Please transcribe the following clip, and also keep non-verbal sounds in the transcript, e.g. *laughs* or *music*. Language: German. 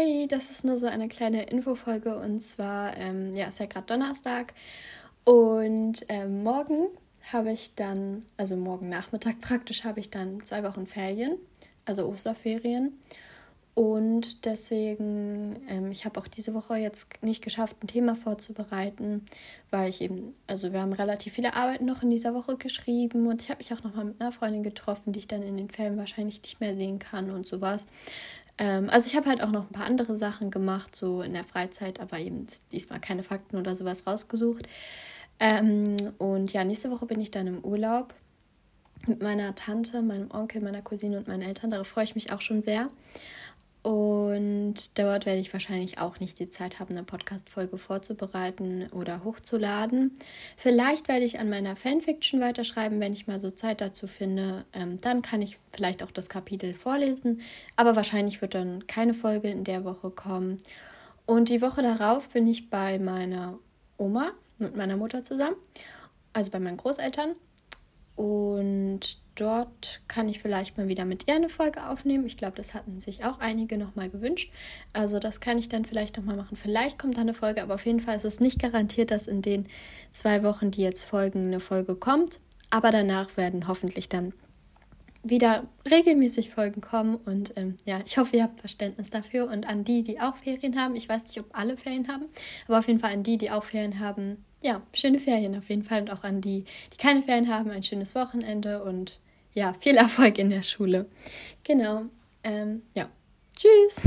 Hey, das ist nur so eine kleine Infofolge und zwar, ähm, ja, ist ja gerade Donnerstag und ähm, morgen habe ich dann, also morgen Nachmittag *laughs* praktisch, habe ich dann zwei Wochen Ferien, also Osterferien. Und deswegen, ähm, ich habe auch diese Woche jetzt nicht geschafft, ein Thema vorzubereiten, weil ich eben, also wir haben relativ viele Arbeiten noch in dieser Woche geschrieben und ich habe mich auch nochmal mit einer Freundin getroffen, die ich dann in den Ferien wahrscheinlich nicht mehr sehen kann und sowas. Ähm, also ich habe halt auch noch ein paar andere Sachen gemacht, so in der Freizeit, aber eben diesmal keine Fakten oder sowas rausgesucht. Ähm, und ja, nächste Woche bin ich dann im Urlaub mit meiner Tante, meinem Onkel, meiner Cousine und meinen Eltern. Darauf freue ich mich auch schon sehr. Und dort werde ich wahrscheinlich auch nicht die Zeit haben, eine Podcast-Folge vorzubereiten oder hochzuladen. Vielleicht werde ich an meiner Fanfiction weiterschreiben, wenn ich mal so Zeit dazu finde. Ähm, dann kann ich vielleicht auch das Kapitel vorlesen. Aber wahrscheinlich wird dann keine Folge in der Woche kommen. Und die Woche darauf bin ich bei meiner Oma mit meiner Mutter zusammen, also bei meinen Großeltern. Und dort kann ich vielleicht mal wieder mit ihr eine Folge aufnehmen. Ich glaube, das hatten sich auch einige nochmal gewünscht. Also das kann ich dann vielleicht nochmal machen. Vielleicht kommt da eine Folge, aber auf jeden Fall ist es nicht garantiert, dass in den zwei Wochen, die jetzt folgen, eine Folge kommt. Aber danach werden hoffentlich dann wieder regelmäßig Folgen kommen. Und ähm, ja, ich hoffe, ihr habt Verständnis dafür. Und an die, die auch Ferien haben, ich weiß nicht, ob alle Ferien haben, aber auf jeden Fall an die, die auch Ferien haben, ja, schöne Ferien auf jeden Fall und auch an die, die keine Ferien haben, ein schönes Wochenende und ja, viel Erfolg in der Schule. Genau. Ähm, ja. Tschüss.